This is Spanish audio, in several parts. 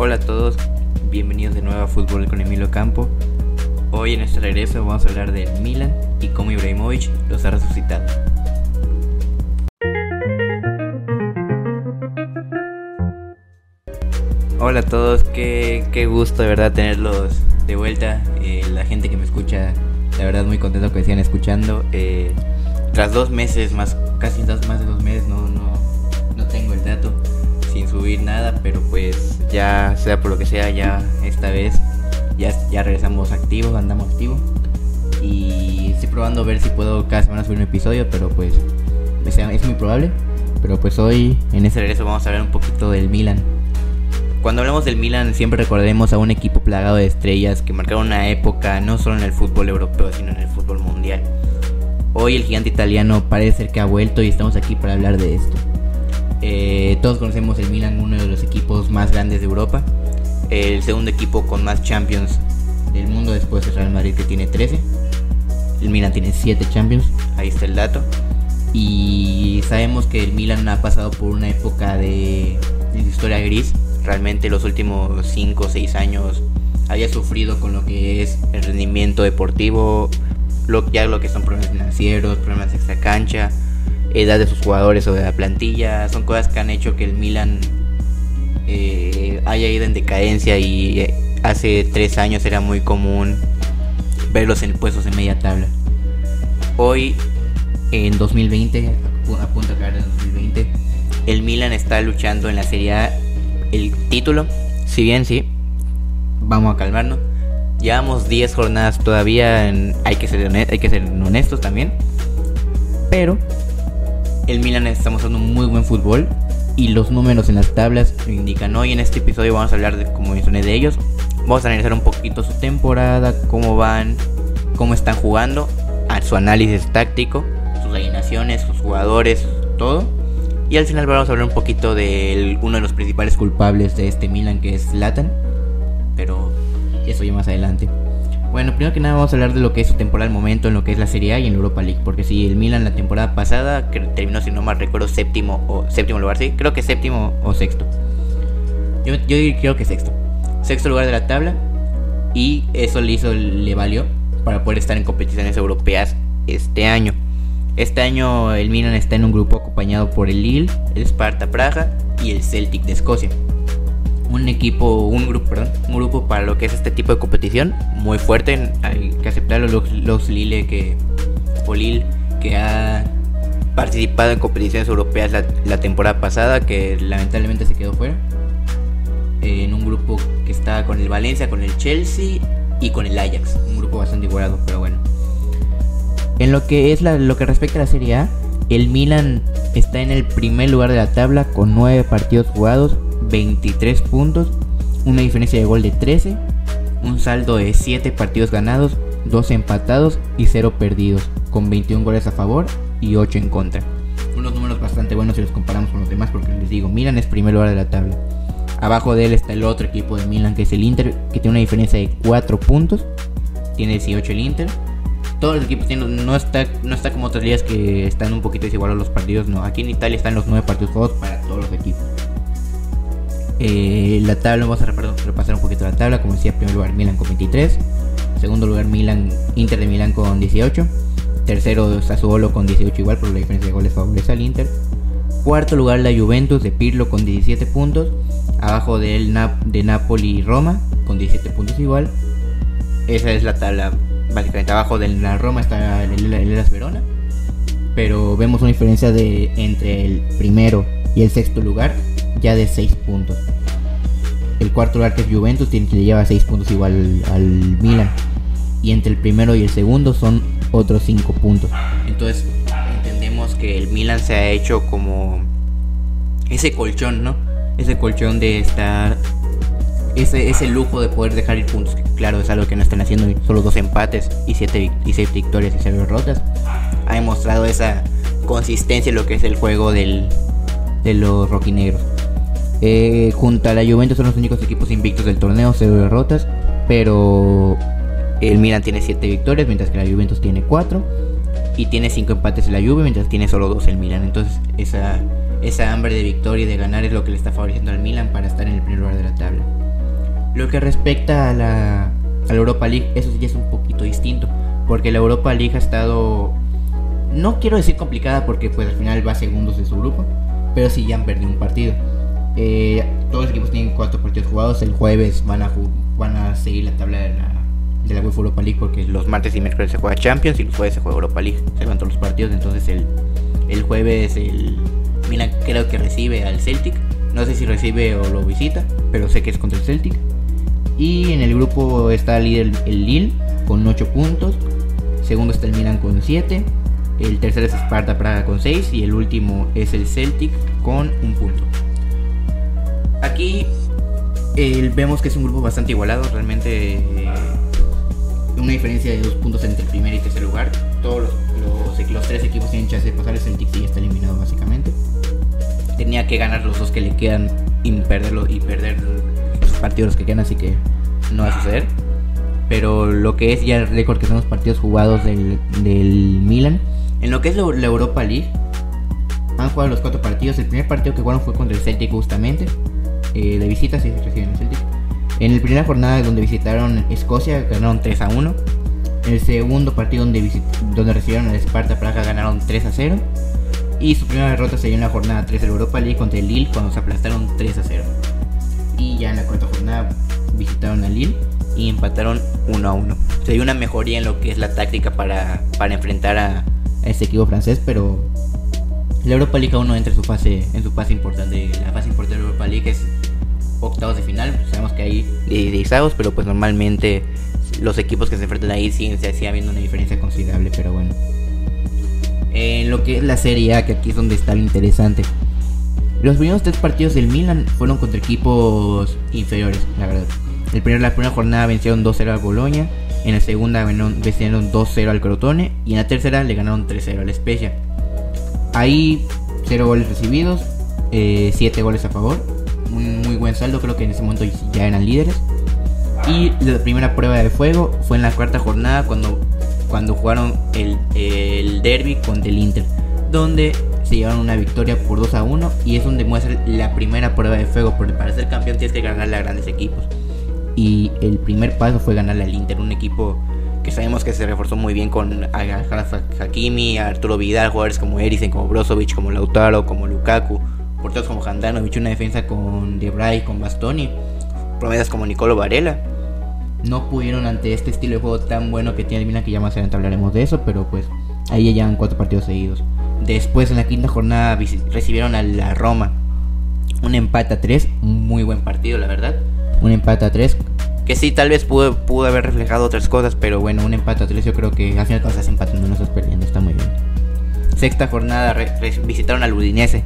Hola a todos, bienvenidos de nuevo a Fútbol con Emilio Campo. Hoy en este regreso vamos a hablar del Milan y cómo Ibrahimovic los ha resucitado. Hola a todos, qué, qué gusto de verdad tenerlos de vuelta. Eh, la gente que me escucha, la verdad muy contento que sigan escuchando. Eh, tras dos meses, más casi dos, más de dos meses, no, no, no tengo el dato sin subir nada, pero pues ya sea por lo que sea, ya esta vez ya, ya regresamos activos, andamos activos. Y estoy probando a ver si puedo cada semana subir un episodio, pero pues es muy probable. Pero pues hoy en este regreso vamos a hablar un poquito del Milan. Cuando hablamos del Milan siempre recordaremos a un equipo plagado de estrellas que marcaron una época no solo en el fútbol europeo, sino en el fútbol mundial. Hoy el gigante italiano parece ser que ha vuelto y estamos aquí para hablar de esto. Eh, todos conocemos el Milan, uno de los equipos más grandes de Europa. El segundo equipo con más Champions del mundo después del Real Madrid que tiene 13. El Milan tiene 7 Champions, ahí está el dato. Y sabemos que el Milan ha pasado por una época de, de historia gris. Realmente los últimos 5 o 6 años había sufrido con lo que es el rendimiento deportivo, lo, ya lo que son problemas financieros, problemas extra cancha, edad de sus jugadores o de la plantilla, son cosas que han hecho que el Milan eh, haya ido en decadencia y eh, hace tres años era muy común verlos en puestos en media tabla. Hoy, en 2020, a punto de caer en 2020, el Milan está luchando en la Serie A el título, si bien sí, vamos a calmarnos. Llevamos 10 jornadas todavía, hay, que ser hay que ser honestos también. Pero el Milan está mostrando un muy buen fútbol y los números en las tablas lo indican. Hoy en este episodio vamos a hablar, de, como mencioné, de ellos. Vamos a analizar un poquito su temporada, cómo van, cómo están jugando, a su análisis táctico, sus alineaciones, sus jugadores, todo. Y al final vamos a hablar un poquito de uno de los principales culpables de este Milan, que es Latan. Pero eso ya más adelante. Bueno, primero que nada vamos a hablar de lo que es su temporada al momento en lo que es la Serie A y en Europa League. Porque si el Milan la temporada pasada, que terminó si no mal recuerdo séptimo o séptimo lugar, sí, creo que séptimo o sexto. Yo, yo creo que sexto. Sexto lugar de la tabla. Y eso le hizo, le valió para poder estar en competiciones europeas este año. Este año el Milan está en un grupo acompañado por el Lille, el Sparta Praga y el Celtic de Escocia un equipo, un grupo, perdón, un grupo para lo que es este tipo de competición muy fuerte. Hay que aceptarlo los, los Lille que o que ha participado en competiciones europeas la, temporada pasada que lamentablemente se quedó fuera. en un grupo que está con el Valencia, con el Chelsea y con el Ajax, un grupo bastante igualado, pero bueno. En lo que es lo que respecta a la Serie A, el Milan está en el primer lugar de la tabla con 9 partidos jugados 23 puntos, una diferencia de gol de 13, un saldo de 7 partidos ganados, 2 empatados y 0 perdidos, con 21 goles a favor y 8 en contra. Unos números bastante buenos si los comparamos con los demás, porque les digo, Milan es primer lugar de la tabla. Abajo de él está el otro equipo de Milan, que es el Inter, que tiene una diferencia de 4 puntos. Tiene 18 el Inter. Todos los equipos tienen, no está, no está como otras ligas que están un poquito desigualados los partidos. No, aquí en Italia están los 9 partidos jugados para todos los equipos. Eh, la tabla, vamos a repasar un poquito la tabla. Como decía, primer lugar Milan con 23. Segundo lugar Milan, Inter de Milán con 18. Tercero Sassuolo con 18 igual, por la diferencia de goles favorece al Inter. Cuarto lugar la Juventus de Pirlo con 17 puntos. Abajo del de Napoli y Roma con 17 puntos igual. Esa es la tabla básicamente. Abajo de la Roma está el, el, Verona. Pero vemos una diferencia de entre el primero y el sexto lugar ya de 6 puntos. El cuarto lugar que es Juventus tiene, le lleva 6 puntos igual al, Milan. Y entre el primero y el segundo son otros 5 puntos. Entonces entendemos que el Milan se ha hecho como ese colchón, ¿no? Ese colchón de estar... Ese, ese lujo de poder dejar ir puntos, que claro es algo que no están haciendo, solo dos empates y 7 y siete victorias y 0 derrotas. Ha demostrado esa consistencia en lo que es el juego del, de los roquinegros. Eh, junto a la Juventus son los únicos equipos invictos del torneo, cero derrotas, pero el Milan tiene 7 victorias, mientras que la Juventus tiene 4 y tiene 5 empates en la Juve, mientras tiene solo 2 el Milan. Entonces, esa, esa hambre de victoria y de ganar es lo que le está favoreciendo al Milan para estar en el primer lugar de la tabla. Lo que respecta a la, a Europa League, eso sí es un poquito distinto, porque la Europa League ha estado, no quiero decir complicada porque pues al final va segundos de su grupo, pero sí ya han perdido un partido. Eh, todos los equipos tienen cuatro partidos jugados, el jueves van a, seguir la tabla de la, de la UEFA Europa League porque los martes y miércoles se juega Champions y los jueves se juega Europa League, se van todos los partidos, entonces el, el jueves el Milan creo que recibe al Celtic, no sé si recibe o lo visita, pero sé que es contra el Celtic. Y en el grupo está el líder el Lille con 8 puntos. Segundo está el Milan con 7. El tercero es Sparta Praga con 6. Y el último es el Celtic con un punto. Aquí vemos que es un grupo bastante igualado. Realmente eh, una diferencia de 2 puntos entre el primer y tercer lugar. Todos los, los, tres equipos tienen chance de pasar. El Celtic sí está eliminado básicamente. Tenía que ganar los dos que le quedan y perder partidos que quedan, así que no va a suceder. Pero lo que es ya el récord que son los partidos jugados del, del Milan, en lo que es la, Europa League, han jugado los cuatro partidos. El primer partido que jugaron fue contra el Celtic justamente. Eh, de visita, sí, reciben el Celtic. En la primera jornada donde visitaron Escocia ganaron 3 a 1. En el segundo partido donde, donde recibieron al Sparta Praga ganaron 3 a 0. Y su primera derrota se dio en la jornada 3 de la Europa League contra el Lille cuando se aplastaron 3 a 0 y ya en la cuarta jornada visitaron a Lille y empataron 1 a 1. Se dio una mejoría en lo que es la táctica para, para enfrentar a, este equipo francés, pero la Europa League aún no entra en su fase, en su fase importante. La fase importante de la Europa League es octavos de final. Sabemos que hay 16 pero pues normalmente los equipos que se enfrentan ahí siguen, se sigue habiendo una diferencia considerable, pero bueno. En lo que es la Serie A, que aquí es donde está lo interesante. Los primeros tres partidos del Milan fueron contra equipos inferiores, la verdad. El primer, la primera jornada vencieron 2-0 al Boloña, en la segunda vencieron 2-0 al Crotone y en la tercera le ganaron 3-0 al Spezia. Ahí 0 goles recibidos, 7 eh, goles a favor, un muy buen saldo, creo que en ese momento ya eran líderes. Y la primera prueba de fuego fue en la cuarta jornada cuando, cuando jugaron el, el derby contra el Inter, donde se llevaron una victoria por 2 a 1 y es donde muestra la primera prueba de fuego, porque para ser campeón tienes que ganarle a grandes equipos. Y el primer paso fue ganarle al Inter, un equipo que sabemos que se reforzó muy bien con Hakimi, Arturo Vidal, jugadores como Eriksen, como Brozovic, como Lautaro, como Lukaku, porteros como Handanovic, una defensa con Debray, con Bastoni, promesas como Nicolo Varela. No pudieron ante este estilo de juego tan bueno que tiene el que ya más adelante hablaremos de eso, pero pues ahí ya llevan cuatro partidos seguidos. Después en la quinta jornada recibieron a la Roma. Un empate a 3, muy buen partido la verdad. Un empate a 3. Que sí, tal vez pudo, haber reflejado otras cosas, pero bueno, un empate a 3 yo creo que al final cuando estás empatando no estás perdiendo, está muy bien. Sexta jornada visitaron al Udinese,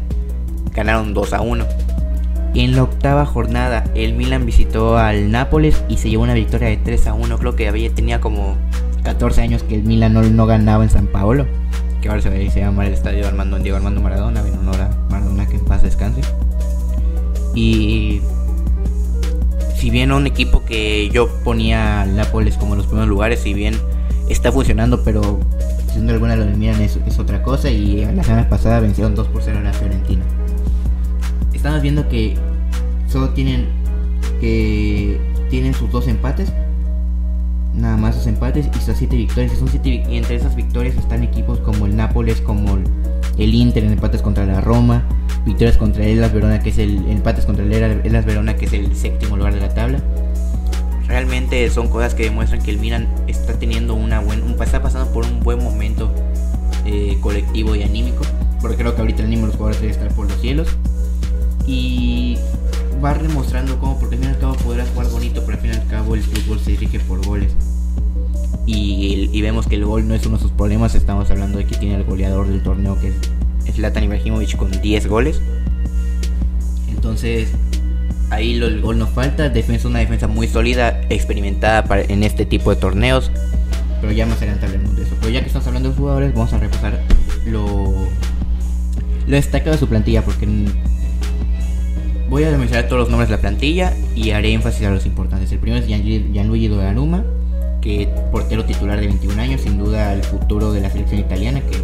ganaron 2 a 1. En la octava jornada el Milan visitó al Nápoles y se llevó una victoria de 3 a 1. Creo que había, tenía como 14 años que el Milan no, no ganaba en San Paolo que ahora se, se llama el estadio Armando Diego Armando Maradona, en honor a Maradona que en paz descanse. Y si bien un equipo que yo ponía al Nápoles como en los primeros lugares, si bien está funcionando, pero duda alguna lo de Milan es, es, otra cosa. Y la semana pasada vencieron 2 por 0 a la Fiorentina. Estamos viendo que solo tienen que tienen sus dos empates nada más sus empates y sus 7 victorias. Siete, y entre esas victorias están equipos como el Nápoles, como el, Inter en empates contra la Roma, victorias contra el Elas Verona, que es el empates contra el Elas Verona, que es el séptimo lugar de la tabla. Realmente son cosas que demuestran que el Milan está teniendo una buena, está pasando por un buen momento eh, colectivo y anímico, porque creo que ahorita el ánimo de los jugadores debe estar por los cielos. Y va demostrando cómo, porque al fin y al cabo podrás jugar bonito, pero al fin y al cabo el fútbol se dirige por goles. Y, vemos que el gol no es uno de sus problemas, estamos hablando de que tiene el goleador del torneo que es Zlatan Ibrahimovic con 10 goles. Entonces, ahí el gol no falta, defensa una defensa muy sólida, experimentada para, en este tipo de torneos. Pero ya más adelante hablaremos de eso. Pero ya que estamos hablando de jugadores, vamos a repasar lo, lo destacado de su plantilla, porque Voy a mencionar todos los nombres de la plantilla y haré énfasis a los importantes. El primero es Gianluigi Donnarumma, que portero titular de 21 años, sin duda el futuro de la selección italiana, que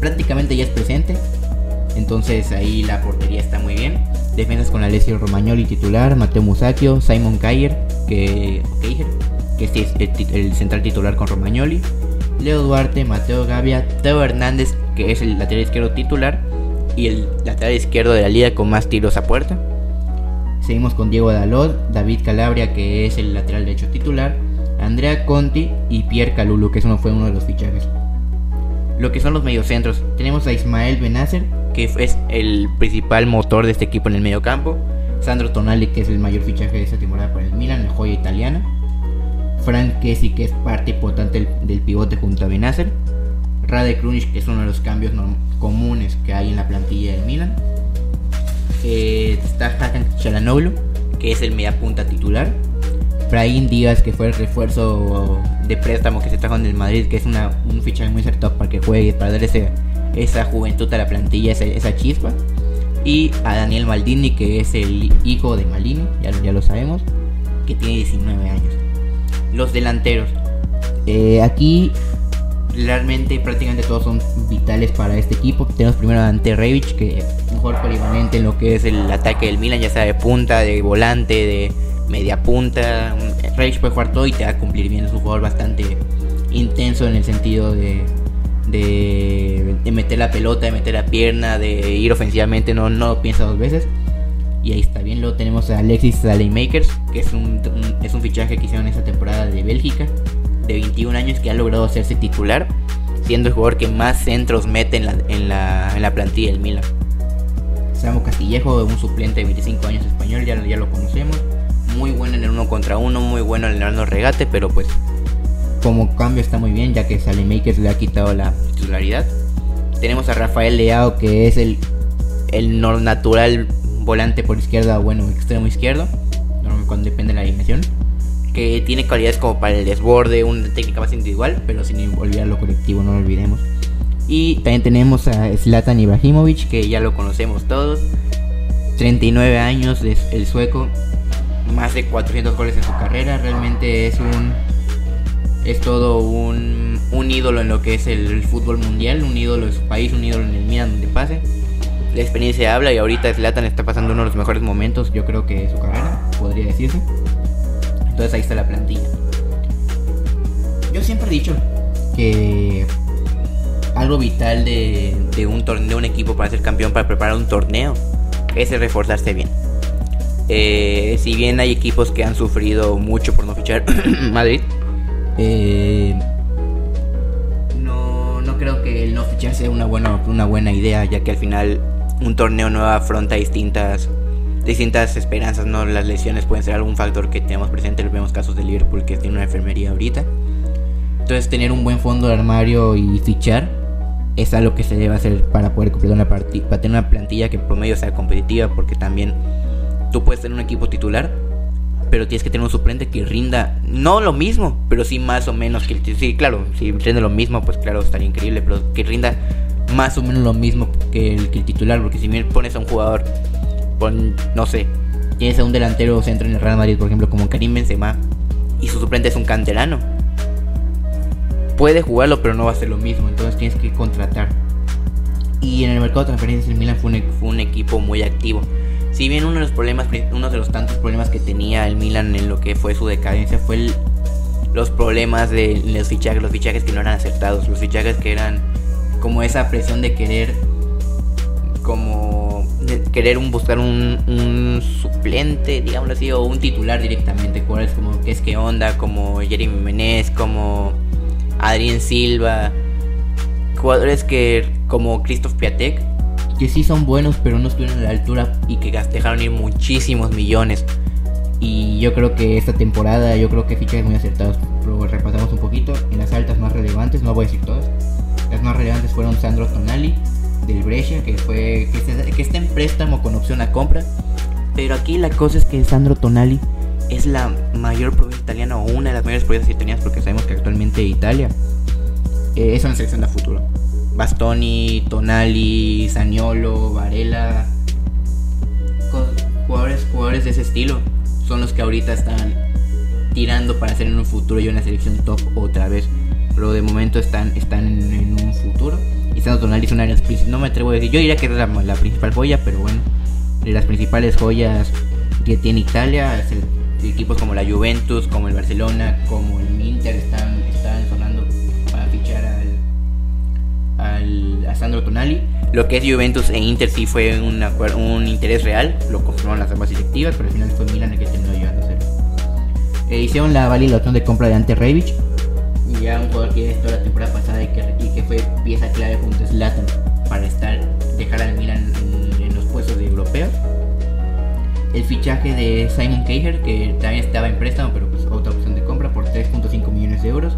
prácticamente ya es presente. Entonces ahí la portería está muy bien. Defensas con Alessio Romagnoli titular, Matteo Musacchio, Simon Kjaer, que, que es el, central titular con Romagnoli. Leo Duarte, Mateo Gavia, Teo Hernández, que es el lateral izquierdo titular, y el lateral izquierdo de la liga con más tiros a puerta. Seguimos con Diego Dalot, David Calabria, que es el lateral derecho titular, Andrea Conti y Pierre Calulu, que eso fue uno de los fichajes. Lo que son los mediocentros, tenemos a Ismael Benacer, que es el principal motor de este equipo en el medio campo. Sandro Tonali, que es el mayor fichaje de esta temporada para el Milan, el joya italiana. Frank Kessi, que es parte importante del, pivote junto a Benacer. Rade Krunic, que es uno de los cambios comunes que hay en la plantilla del Milan. Eh, está Hakan Chalanoglu, que es el mediapunta titular. Brahim Díaz, que fue el refuerzo de préstamo que se trajo en el Madrid, que es una, un fichaje muy acertado para que juegue, para dar ese, esa juventud a la plantilla, esa, chispa. Y a Daniel Maldini, que es el hijo de Maldini, ya, ya lo sabemos, que tiene 19 años. Los delanteros. Eh, aquí realmente prácticamente todos son vitales para este equipo. Tenemos primero a Ante Rebic, que es un jugador polivalente en lo que es el ataque del Milan, ya sea de punta, de volante, de media punta. Rebic puede jugar todo y te va a cumplir bien. Es un jugador bastante intenso en el sentido de, de, meter la pelota, de meter la pierna, de ir ofensivamente, no, no piensa dos veces. Y ahí está bien. Luego tenemos a Alexis Makers que es un, es un fichaje que hicieron esta temporada de Bélgica de 21 años que ha logrado hacerse titular, siendo el jugador que más centros mete en la, en la, en la plantilla del Milan. Samu Castillejo, un suplente de 25 años español, ya, ya lo conocemos. Muy bueno en el uno contra uno, muy bueno en el regate, pero pues como cambio está muy bien, ya que Makers le ha quitado la titularidad. Tenemos a Rafael Leao, que es el, el natural volante por izquierda, bueno, extremo izquierdo, cuando depende de la dimensión que tiene cualidades como para el desborde, una técnica más individual, pero sin olvidar lo colectivo, no lo olvidemos. Y también tenemos a Zlatan Ibrahimovic, que ya lo conocemos todos. 39 años, es el sueco, más de 400 goles en su carrera, realmente es un es todo un, un ídolo en lo que es el, fútbol mundial, un ídolo de su país, un ídolo en el Milan donde pase. La experiencia habla y ahorita Zlatan está pasando uno de los mejores momentos, yo creo que de su carrera, podría decirse. Entonces ahí está la plantilla. Yo siempre he dicho que algo vital de, un torneo, de un equipo para ser campeón, para preparar un torneo, es el reforzarse bien. Eh, si bien hay equipos que han sufrido mucho por no fichar Madrid, eh, no, no creo que el no fichar sea una buena, una buena idea, ya que al final un torneo no afronta distintas distintas esperanzas, ¿no? Las lesiones pueden ser algún factor que tenemos presente, vemos casos de Liverpool que tiene una enfermería ahorita. Entonces tener un buen fondo de armario y fichar es algo que se debe hacer para poder completar una partida, para tener una plantilla que en promedio sea competitiva, porque también tú puedes tener un equipo titular, pero tienes que tener un suplente que rinda, no lo mismo, pero sí más o menos que el sí, claro, si rinde lo mismo, pues claro, estaría increíble, pero que rinda más o menos lo mismo que el, titular, porque si bien pones a un jugador no sé, tienes a un delantero centro en el Real Madrid, por ejemplo, como Karim Benzema, y su suplente es un canterano. Puede jugarlo, pero no va a ser lo mismo, entonces tienes que contratar. Y en el mercado de transferencias el Milan fue un, equipo muy activo. Si bien uno de los problemas, uno de los tantos problemas que tenía el Milan en lo que fue su decadencia fue los problemas de los fichajes, los fichajes que no eran acertados, los fichajes que eran como esa presión de querer querer un, buscar un, suplente, digámoslo así, o un titular directamente. Jugadores como que es que onda, como Jeremy Menez, como Adrien Silva, jugadores que como Christoph Piatek, que sí son buenos, pero no estuvieron a la altura y que dejaron ir muchísimos millones. Y yo creo que esta temporada, yo creo que fichajes muy acertados. Lo repasamos un poquito. En las altas más relevantes, no voy a decir todas. Las más relevantes fueron Sandro Tonali, del Brescia, que fue que, está en préstamo con opción a compra. Pero aquí la cosa es que Sandro Tonali es la mayor provincia italiana o una de las mayores provincias italianas porque sabemos que actualmente Italia eh, es una selección de futuro. Bastoni, Tonali, Saniolo, Varela, jugadores, jugadores de ese estilo son los que ahorita están tirando para hacer en un futuro y una selección top otra vez. Pero de momento están, están en un futuro y Sandro Tonali es una de las no me atrevo a decir, yo diría que es la, principal joya, pero bueno, de las principales joyas que tiene Italia, equipos como la Juventus, como el Barcelona, como el Inter están, están sonando para fichar al, al, a Sandro Tonali. Lo que es Juventus e Inter sí fue un, un interés real, lo confirmaron las ambas directivas, pero al final fue Milan el que terminó llevándoselo. Eh, hicieron la validación de compra de Ante Rebic, ya un jugador que esto la temporada pasada y que, y que fue pieza clave junto a Zlatan para estar, dejar al Milan en, los puestos de europeos el fichaje de Simon Cager, que también estaba en préstamo, pero pues otra opción de compra por 3.5 millones de euros.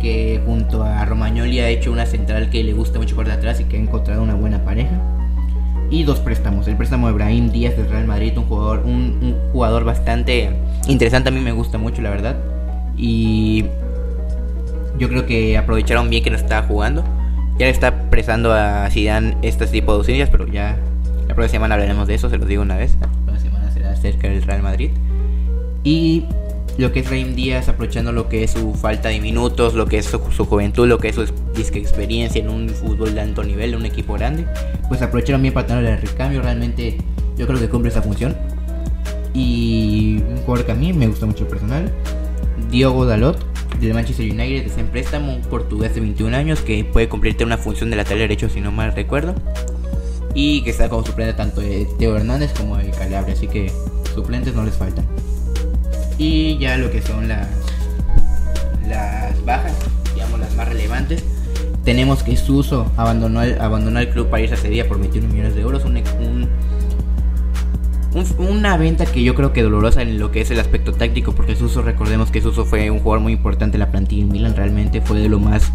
Que junto a Romagnoli ha hecho una central que le gusta mucho por atrás y que ha encontrado una buena pareja. Y dos préstamos. El préstamo de Brahim Díaz del Real Madrid, un jugador, un, jugador bastante interesante. A mí me gusta mucho, la verdad. Y yo creo que aprovecharon bien que no estaba jugando. Ya le está prestando a Zidane este tipo de ausencias, pero ya la próxima semana hablaremos de eso, se los digo una vez cerca del Real Madrid. Y lo que es Raim Díaz, aprovechando lo que es su falta de minutos, lo que es su, juventud, lo que es su experiencia en un fútbol de alto nivel, en un equipo grande, pues aprovecharon bien para tener el recambio. Realmente yo creo que cumple esa función. Y un jugador que a mí me gusta mucho personal, Diogo Dalot, del Manchester United, es en préstamo, un portugués de 21 años que puede cumplirte una función de lateral derecho si no mal recuerdo y que está como suplente tanto de Teo Hernández como de Calabria, así que suplentes no les faltan. Y ya lo que son las, las bajas, digamos las más relevantes, tenemos que Suso abandonó el, abandonó el club para irse a día por 21 millones de euros, una venta que yo creo que dolorosa en lo que es el aspecto táctico, porque Suso, recordemos que Suso fue un jugador muy importante en la plantilla en Milan, realmente fue de lo más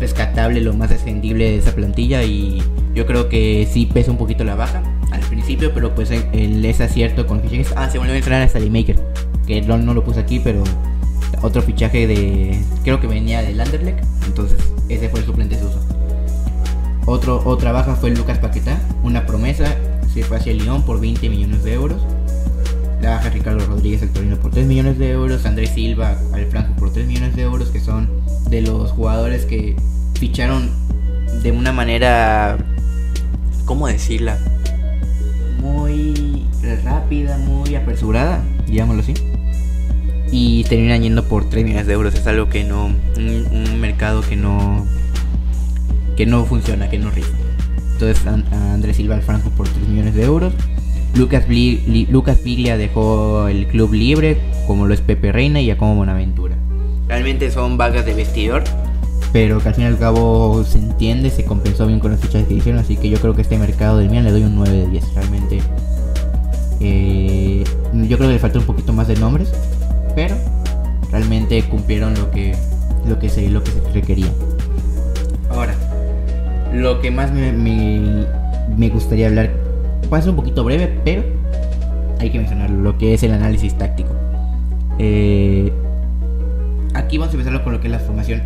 rescatable, lo más descendible de esa plantilla y yo creo que sí pesa un poquito la baja al principio, pero pues el, es acierto con fichajes. Ah, se volvió a mencionar a Maker, que no, no lo puse aquí, pero otro fichaje de creo que venía del Anderlecht, entonces ese fue el suplente de uso. Otro, otra baja fue Lucas Paquetá, una promesa, se fue hacia Lyon por 20 millones de euros. La baja Ricardo Rodríguez al Torino por 3 millones de euros, Andrés Silva al Franco por 3 millones de euros, que son de los jugadores que ficharon de una manera, ¿cómo decirla? Muy rápida, muy apresurada, digámoslo así. Y terminan yendo por 3 millones de euros. Es algo que no. Un, mercado que no. que no funciona, que no rifa. Entonces Andrés Silva al Franco por 3 millones de euros. Lucas, Lucas Piglia dejó el club libre, como lo es Pepe Reina y a como Bonaventura. Realmente son vagas de vestidor, pero que al fin y al cabo se entiende, se compensó bien con las fichas que hicieron, así que yo creo que este mercado del Milan le doy un 9 de 10. Realmente eh, yo creo que le faltó un poquito más de nombres, pero realmente cumplieron lo que, lo que, se, lo que se requería. Lo que más me, me, gustaría hablar, va a ser un poquito breve, pero hay que mencionarlo, lo que es el análisis táctico. Eh, aquí vamos a empezar con lo que es la formación.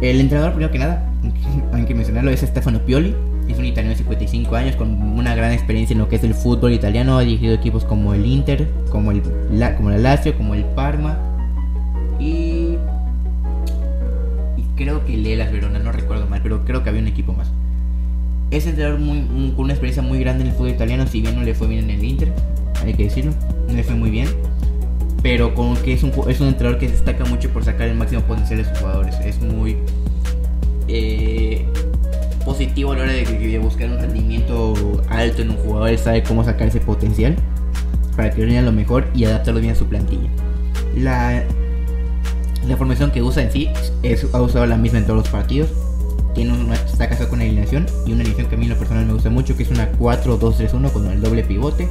El entrenador, primero que nada, hay que mencionarlo, es Stefano Pioli. Es un italiano de 55 años con una gran experiencia en lo que es el fútbol italiano. Ha dirigido equipos como el Inter, como el, la, como el Lazio, como el Parma. Creo que el Elas Verona, no recuerdo mal, pero creo que había un equipo más. Es entrenador muy, con una experiencia muy grande en el fútbol italiano, si bien no le fue bien en el Inter, hay que decirlo, no le fue muy bien pero como que es un, es un entrenador que destaca mucho por sacar el máximo potencial de sus jugadores. Es muy eh, positivo a la hora de, buscar un rendimiento alto en un jugador. Sabe cómo sacar ese potencial para que rinda lo mejor y adaptarlo bien a su plantilla. La, la formación que usa en sí es, ha usado la misma en todos los partidos. Tiene una, está casado con la alineación y una alineación que a mí en lo personal me gusta mucho, que es una 4-2-3-1 con el doble pivote,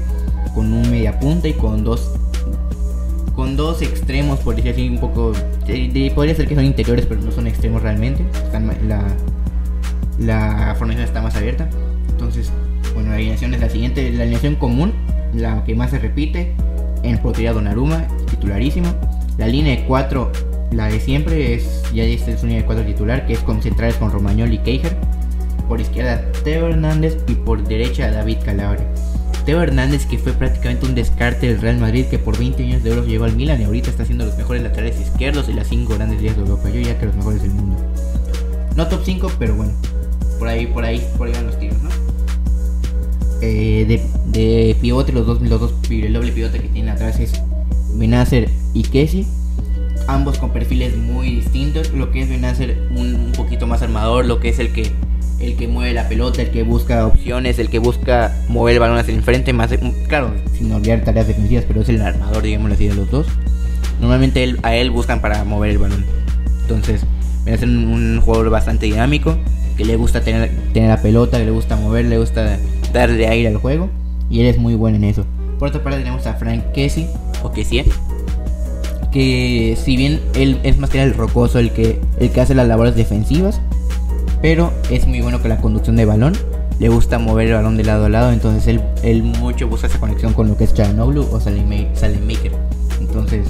con un media punta y con dos con dos extremos, por decir un poco. podría ser que son interiores, pero no son extremos realmente. la, la formación está más abierta. Entonces, bueno, la alineación es la siguiente: la alineación común, la que más se repite. En portería Donnarumma, titularísimo. La línea de 4, la de siempre, es ya es su línea de 4 titular, que es con centrales con Romagnoli y Keijer. Por izquierda, Teo Hernández y por derecha, David Calabria. Teo Hernández, que fue prácticamente un descarte del Real Madrid, que por 20 millones de euros llegó al Milan y ahorita está haciendo los mejores laterales izquierdos y las 5 grandes ligas de Europa. Yo ya que los mejores del mundo. No top 5, pero bueno. Por ahí, por ahí, por ahí van los tiros, ¿no? Eh, de, pivote, los dos, los dos, el doble pivote que tiene atrás es Benacer y Kessie. Ambos con perfiles muy distintos. Lo que es Benacer un, un poquito más armador, lo que es el que el que mueve la pelota, el que busca opciones, el que busca mover el balón hacia el frente, más claro, sin olvidar tareas defensivas, pero es el armador, digamos así, de los dos. Normalmente a él buscan para mover el balón. Entonces, viene a ser un, jugador bastante dinámico, que le gusta tener, tener la pelota, que le gusta mover, le gusta darle aire al juego, y él es muy bueno en eso. Por otra parte tenemos a Frank Kessie, o Kessie, que si bien él es más que el rocoso, el que, el que hace las labores defensivas, pero es muy bueno con la conducción de balón. Le gusta mover el balón de lado a lado, entonces él, él mucho busca esa conexión con lo que es Charanoglu o Maker. Entonces,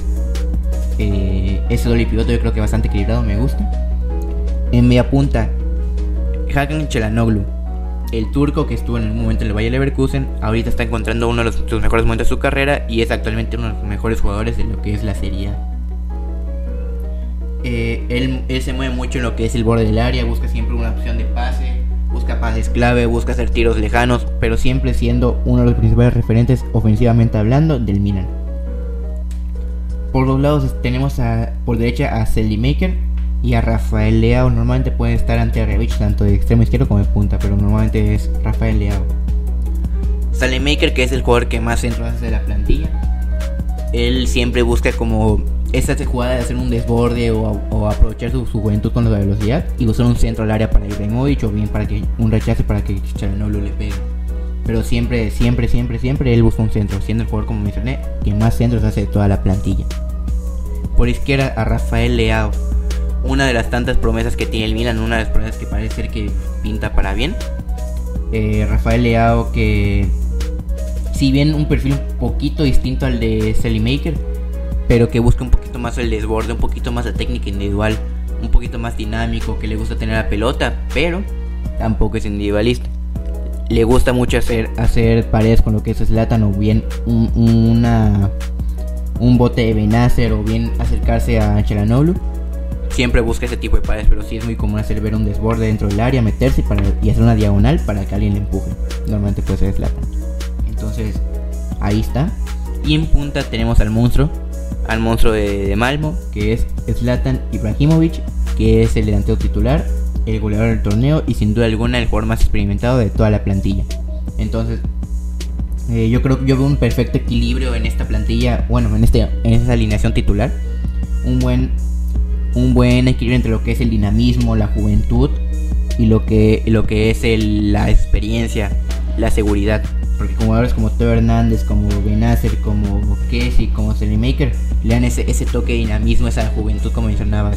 eh, ese doble pivoto yo creo que bastante equilibrado, me gusta. En media punta, Hakan Chalanoglu, el turco que estuvo en el momento en el Valle Leverkusen, ahorita está encontrando uno de los, sus mejores momentos de su carrera y es actualmente uno de los mejores jugadores de lo que es la Serie A. Eh, él, se mueve mucho en lo que es el borde del área, busca siempre una opción de pase, busca pases clave, busca hacer tiros lejanos, pero siempre siendo uno de los principales referentes ofensivamente hablando del Milan. Por los lados tenemos a, por derecha a Maker y a Rafael Leao. Normalmente pueden estar ante Revich tanto de extremo izquierdo como de punta, pero normalmente es Rafael Leao. Maker que es el jugador que más centro hace de la plantilla. Él siempre busca como esta jugada de hacer un desborde o, aprovechar su, juventud con la velocidad y usar un centro al área para Ibrahimovic o bien para que un rechace para que Charanoglu le pegue. Pero siempre, siempre, siempre, siempre él busca un centro, siendo el jugador, como mencioné, que más centros hace de toda la plantilla. Por izquierda a Rafael Leao, una de las tantas promesas que tiene el Milan, una de las promesas que parece ser que pinta para bien. Eh, Rafael Leao que, si bien un perfil un poquito distinto al de Maker pero que busca un poquito más el desborde, un poquito más la técnica individual, un poquito más dinámico, que le gusta tener la pelota, pero tampoco es individualista. Le gusta mucho hacer, hacer paredes con lo que es Slatan o bien un, un bote de Benacer o bien acercarse a Chelanoglu. Siempre busca ese tipo de paredes, pero sí es muy común hacer ver un desborde dentro del área, meterse para, y hacer una diagonal para que alguien le empuje. Normalmente puede ser Slatan. Entonces, ahí está. Y en punta tenemos al monstruo, al monstruo de, Malmo, que es Zlatan Ibrahimovic, que es el delantero titular, el goleador del torneo y sin duda alguna el jugador más experimentado de toda la plantilla. Entonces, eh, yo creo que yo veo un perfecto equilibrio en esta plantilla, bueno, en, este, en esta alineación titular. Un buen, un buen equilibrio entre lo que es el dinamismo, la juventud y lo que, lo que es la experiencia, la seguridad. Porque jugadores como Teo Hernández, como Benacer, como Kessie, como Maker le dan ese, ese toque de dinamismo, esa juventud, como mencionaba,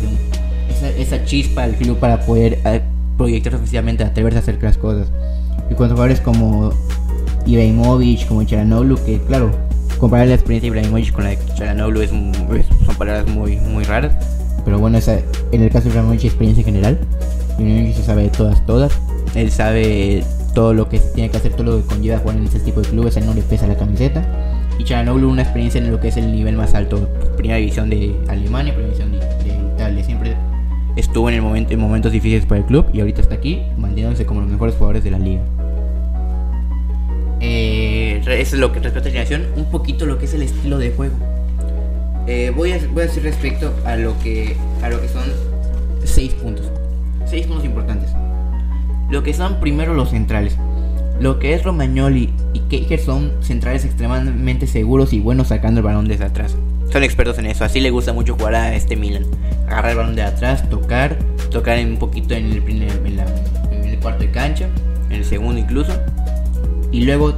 esa, esa, chispa al club para poder eh, proyectar ofensivamente, atreverse a hacer las cosas. Y cuando jugadores como Ibrahimovic, como Charanoglu, que claro, comparar la experiencia de Ibrahimovic con la de Charanoglu es, son palabras muy, muy raras. Pero bueno, esa, en el caso de Ibrahimovic, experiencia en general. Ibrahimovic se sabe de todas, todas. Él sabe todo lo que tiene que hacer, todo lo que conlleva jugar en ese tipo de clubes, él no le pesa la camiseta y Charanoglu una experiencia en lo que es el nivel más alto, primera división de Alemania, primera división de, Italia, siempre estuvo en, el momento, en momentos difíciles para el club y ahorita está aquí, manteniéndose como los mejores jugadores de la liga. Eh, es lo que respecta a la generación, un poquito lo que es el estilo de juego. Eh, voy, a, decir respecto a lo que a lo que son seis puntos, seis puntos importantes. Lo que son primero los centrales. Lo que es Romagnoli y Keijer son centrales extremadamente seguros y buenos sacando el balón desde atrás. Son expertos en eso, así le gusta mucho jugar a este Milan. Agarrar el balón de atrás, tocar, tocar un poquito en el, primer, en, el cuarto de cancha, en el segundo incluso, y luego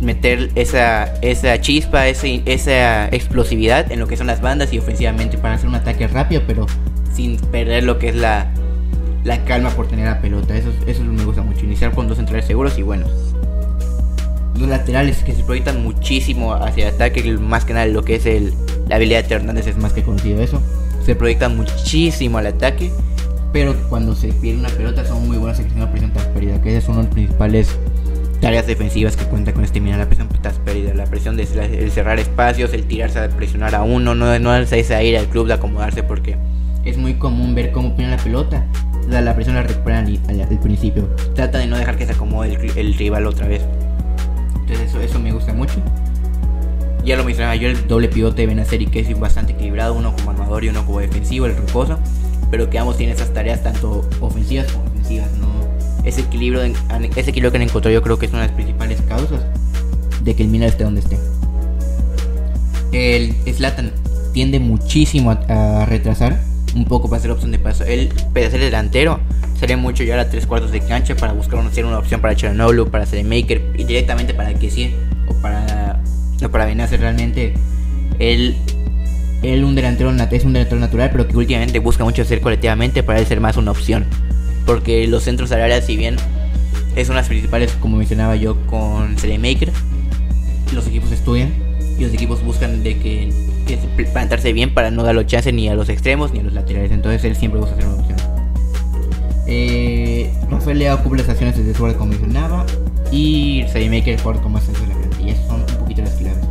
meter esa, esa chispa, esa explosividad en lo que son las bandas y ofensivamente para hacer un ataque rápido, pero sin perder lo que es la, la calma por tener la pelota. Eso, eso me gusta mucho. Iniciar con dos centrales seguros y buenos. Los laterales que se proyectan muchísimo hacia el ataque, más que nada lo que es el, la habilidad de Hernández es más que conocido eso. Se proyectan muchísimo al ataque, pero cuando se pierde una pelota son muy buenas en la presión tras pérdida, que es una de las principales tareas defensivas que cuenta con mina, la presión tras pérdida, la presión de cerrar espacios, el tirarse a presionar a uno, no, no a ir al club de acomodarse porque es muy común ver cómo pone la pelota la, presión la recuperan al, principio. Trata de no dejar que se acomode el, rival otra vez. Entonces eso, eso me gusta mucho. Ya lo mencionaba yo, el doble pivote de Benaceri que es bastante equilibrado, uno como armador y uno como defensivo, el reposo, pero que ambos tienen esas tareas tanto ofensivas como defensivas, ¿no? Ese equilibrio, ese equilibrio que han encontrado yo creo que es una de las principales causas de que el Milan esté donde esté. El Slatan tiende muchísimo a, retrasar un poco para ser opción de paso. Él, para ser delantero, sería mucho llegar a tres cuartos de cancha para buscar una, una opción para Chernobyl, para Maker y directamente para que sí o para, o para Benacer realmente. Él, él un delantero, es un delantero natural, pero que últimamente busca mucho hacer colectivamente para él ser más una opción. Porque los centros áreas, si bien es una de las principales, como mencionaba yo, con Maker, los equipos estudian y los equipos buscan de que, plantarse bien para no dar los chances ni a los extremos ni a los laterales. Entonces él siempre busca hacer una opción. Eh, Rafael Leao cubre las acciones desde su como mencionaba. Y Maker por como es de la son un poquito las claves.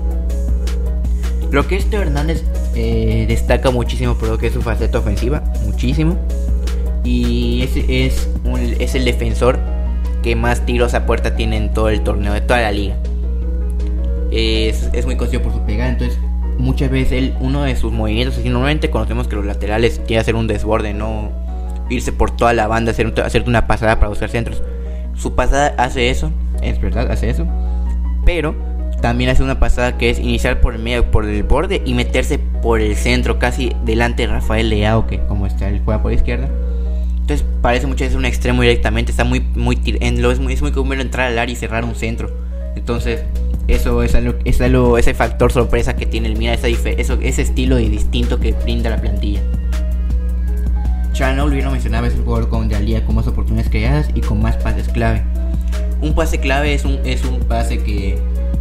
Lo que este Hernández eh, destaca muchísimo por que es su faceta ofensiva. Muchísimo. Y es, es el defensor que más tiros a puerta tiene en todo el torneo, de toda la liga es, muy conocido por su pegada, entonces muchas veces él, uno de sus movimientos, así normalmente conocemos que los laterales tienen que hacer un desborde, no irse por toda la banda, hacer, hacer una pasada para buscar centros. Su pasada hace eso, es verdad, hace eso, pero también hace una pasada que es iniciar por el medio, por el borde y meterse por el centro, casi delante de Rafael Leao, que como está, él juega por la izquierda. Entonces parece muchas veces un extremo directamente, está muy, muy, en lo, es muy, es muy común entrar al área y cerrar un centro. Entonces, eso es algo, es algo, ese factor sorpresa que tiene el Mira, esa eso, ese estilo de distinto que brinda la plantilla. Chano, bien lo mencionaba, es el jugador con realidad con más oportunidades creadas y con más pases clave. Un pase clave es un, es un pase que,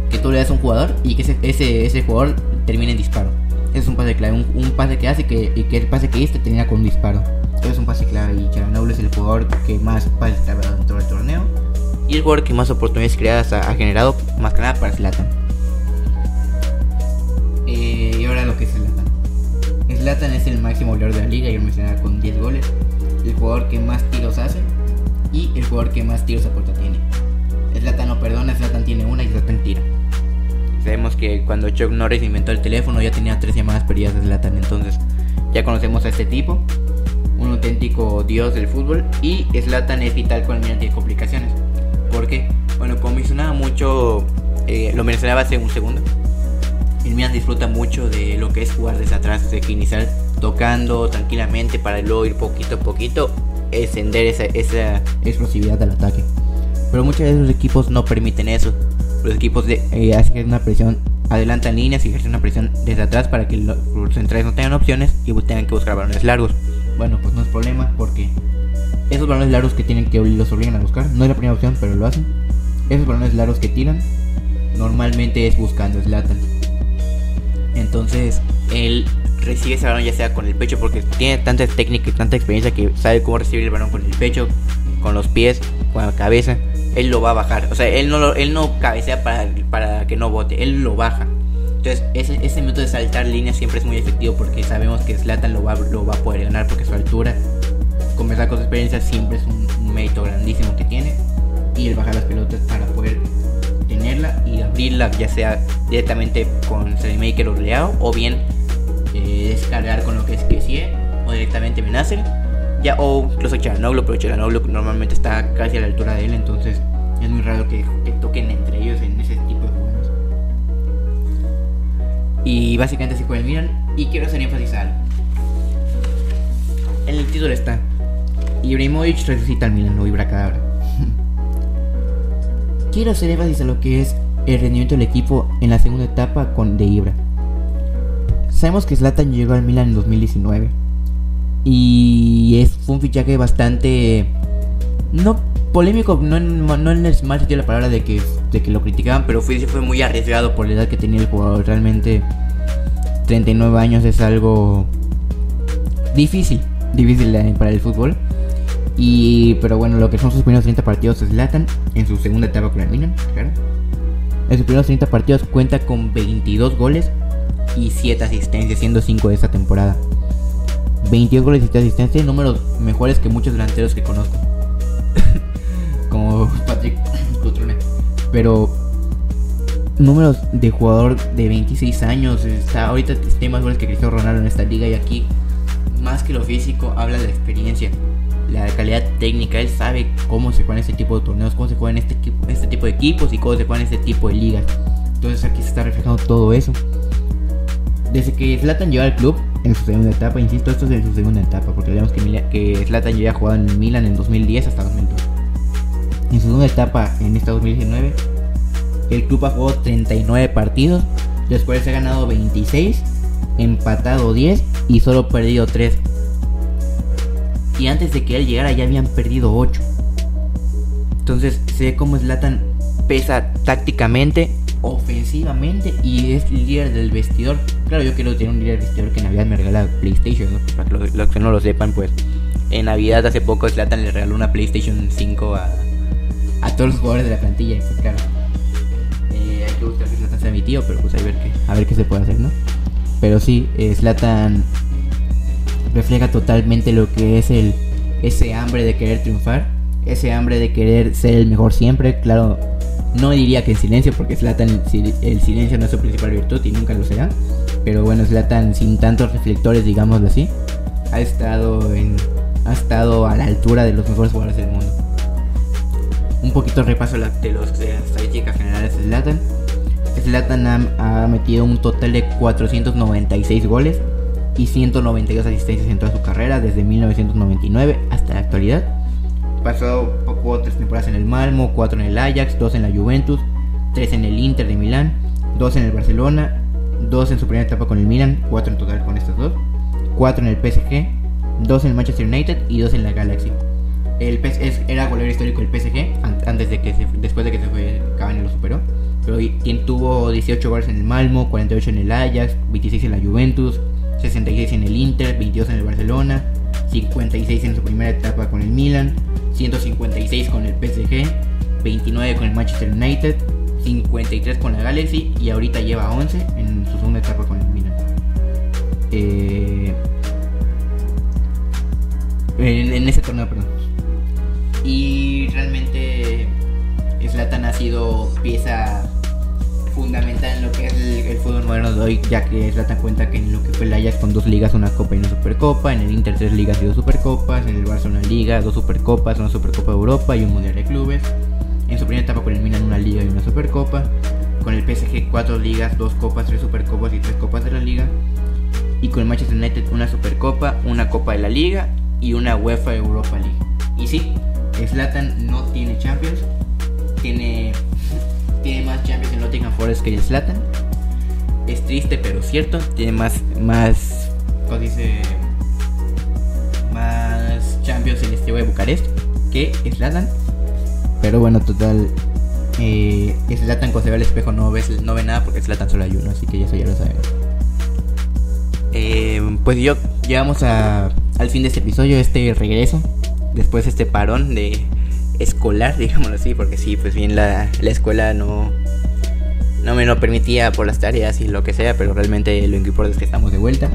que tú le das a un jugador y que ese, ese, ese jugador termina en disparo. Ese es un pase clave, un, pase que hace que, y que el pase que este termina con un disparo. Es un pase clave y Charanoglu es el jugador que más pases clave ha dado dentro del torneo y el jugador que más oportunidades creadas ha, generado, más que nada para Zlatan. Eh, y ahora lo que es Zlatan. Zlatan es el máximo goleador de la liga, y lo mencionaba con 10 goles. El jugador que más tiros hace y el jugador que más tiros a puerta tiene. Zlatan no perdona, Zlatan tiene una y Zlatan tira. Sabemos que cuando Chuck Norris inventó el teléfono ya tenía tres llamadas perdidas de Zlatan, entonces ya conocemos a este tipo, un auténtico dios del fútbol y Zlatan es vital con el tiene complicaciones. Porque, bueno, como mencionaba mucho, eh, lo mencionaba hace un segundo, el Milan disfruta mucho de lo que es jugar desde atrás, de que tocando tranquilamente para luego ir poquito a poquito, extender esa, esa explosividad del ataque. Pero muchos de esos equipos no permiten eso. Los equipos de, eh, hacen una presión, adelantan líneas y ejercen una presión desde atrás para que los centrales no tengan opciones y tengan que buscar balones largos. Bueno, pues no es problema porque esos balones largos que tienen que los obligan a buscar, no es la primera opción, pero lo hacen. Esos balones largos que tiran, normalmente es buscando Slatan. Entonces, él recibe ese balón ya sea con el pecho, porque tiene tanta técnica y tanta experiencia que sabe cómo recibir el balón con el pecho, con los pies, con la cabeza. Él lo va a bajar. O sea, él no, él no cabecea para, para que no bote, él lo baja. Entonces, ese, ese método de saltar líneas siempre es muy efectivo porque sabemos que Slatan lo va, a poder ganar porque su altura conversar con su experiencia siempre es un, mérito grandísimo que tiene. Y el bajar las pelotas para poder tenerla y abrirla, ya sea directamente con Maker o Leao, o bien eh, descargar con lo que es Kessie o directamente Benacer. Ya, o incluso Charanoglu, pero Charanoglu normalmente está casi a la altura de él, entonces es muy raro que, toquen entre ellos en ese tipo de juegos. Y básicamente así fue el Milan. Y quiero hacer énfasis algo. En el título está Ibrahimovic resucita al Milan, no vibra cadabra. Quiero hacer énfasis a lo que es el rendimiento del equipo en la segunda etapa con de Ibra. Sabemos que Zlatan llegó al Milan en 2019 y es, fue un fichaje bastante no polémico, no no en el mal sentido la palabra de que, de que lo criticaban, pero fue, fue muy arriesgado por la edad que tenía el jugador. Realmente 39 años es algo difícil, difícil eh, para el fútbol. Y, pero bueno, lo que son sus primeros 30 partidos es Latan en su segunda etapa con el Milan, claro. En sus primeros 30 partidos cuenta con 22 goles y 7 asistencias, siendo 5 de esta temporada. 22 goles y 7 asistencias, números mejores que muchos delanteros que conozco. Pero números de jugador de 26 años. Está, ahorita tiene más goles que Cristiano Ronaldo en esta liga y aquí, más que lo físico, habla de la experiencia, la calidad técnica. Él sabe cómo se juegan este tipo de torneos, cómo se juegan este, este tipo de equipos y cómo se juegan este tipo de ligas. Entonces aquí se está reflejando todo eso. Desde que Zlatan llegó al club, en su segunda etapa, insisto, esto es en su segunda etapa, porque vemos que, que Zlatan ya había jugado en Milan en 2010 hasta 2012. En su segunda etapa, en esta 2019, el club ha jugado 39 partidos, después ha ganado 26, empatado 10 y solo perdido 3. Y antes de que él llegara ya habían perdido 8. Entonces se ve cómo Zlatan pesa tácticamente, ofensivamente y es líder del vestidor. Claro, yo quiero tener un líder del vestidor que Navidad me regala PlayStation, para los, que no lo sepan, pues en Navidad hace poco Zlatan le regaló una PlayStation 5 a, todos los jugadores de la plantilla. Y pues claro, gusta que Zlatan sea mi tío, pero pues a ver qué, a ver qué se puede hacer, ¿no? Pero sí, eh, Zlatan refleja totalmente lo que es el ese hambre de querer triunfar, ese hambre de querer ser el mejor siempre, claro, no diría que en silencio, porque Zlatan el silencio no es su principal virtud y nunca lo será, pero bueno, Zlatan sin tantos reflectores, digámoslo así, ha estado en ha estado a la altura de los mejores jugadores del mundo. Un poquito repaso de las estadísticas generales de Zlatan. Zlatan ha, metido un total de 496 goles y 192 asistencias en toda su carrera desde 1999 hasta la actualidad. Pasó poco tres temporadas en el Malmo, 4 en el Ajax, 2 en la Juventus, 3 en el Inter de Milán, 2 en el Barcelona, 2 en su primera etapa con el Milan, 4 en total con estos dos, 4 en el PSG, 2 en el Manchester United y 2 en la Galaxy. El era goleador histórico del PSG antes de que después de que se fue Cavani lo superó. Pero tuvo 18 goles en el Malmo, 48 en el Ajax, 26 en la Juventus, 66 en el Inter, 22 en el Barcelona, 56 en su primera etapa con el Milan, 156 con el PSG, 29 con el Manchester United, 53 con la Galaxy y ahorita lleva 11 en su segunda etapa con el Milan. Eh, en, ese torneo, perdón. Y realmente Zlatan ha sido pieza fundamental en lo que es el, fútbol moderno de hoy, ya que Zlatan cuenta que en lo que fue el Ajax con dos ligas, una copa y una supercopa, en el Inter tres ligas y dos supercopas, en el Barça una liga, dos supercopas, una supercopa de Europa y un mundial de clubes. En su primera etapa con el Milan una liga y una supercopa. Con el PSG cuatro ligas, dos copas, tres supercopas y tres copas de la liga. Y con el Manchester United una supercopa, una copa de la liga y una UEFA Europa League. Y sí, Zlatan no tiene Champions, tiene tiene más Champions en Nottingham Forest que Slatan. Es triste, pero cierto. Tiene más, más, ¿cómo dice? Más Champions en este de Bucarest que Slatan. Pero bueno, total. Eh, Slatan cuando se ve al espejo no, ves, no ve nada porque Slatan solo hay uno, así que eso ya lo sabemos. Eh, pues yo llegamos a, al fin de este episodio, este regreso. Después de este parón de escolar, digámoslo así, porque sí, pues bien la, la escuela no, no me lo permitía por las tareas y lo que sea, pero realmente lo importante es que estamos de vuelta.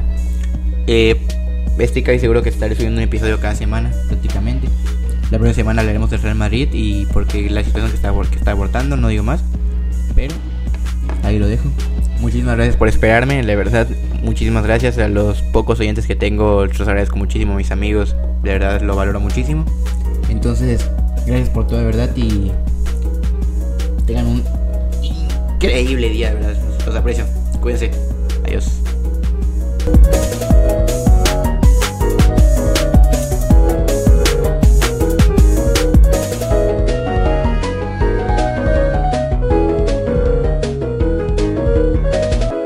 Eh, estoy seguro que estaré subiendo un episodio cada semana, prácticamente. La próxima semana hablaremos del Real Madrid y porque la situación que está, que está abortando, no digo más. Pero ahí lo dejo. Muchísimas gracias por esperarme, la verdad, muchísimas gracias a los pocos oyentes que tengo, los agradezco muchísimo, mis amigos, de verdad lo valoro muchísimo. Entonces, Gracias por todo, de verdad. Y tengan un increíble día, de verdad. Los aprecio. Cuídense. Adiós.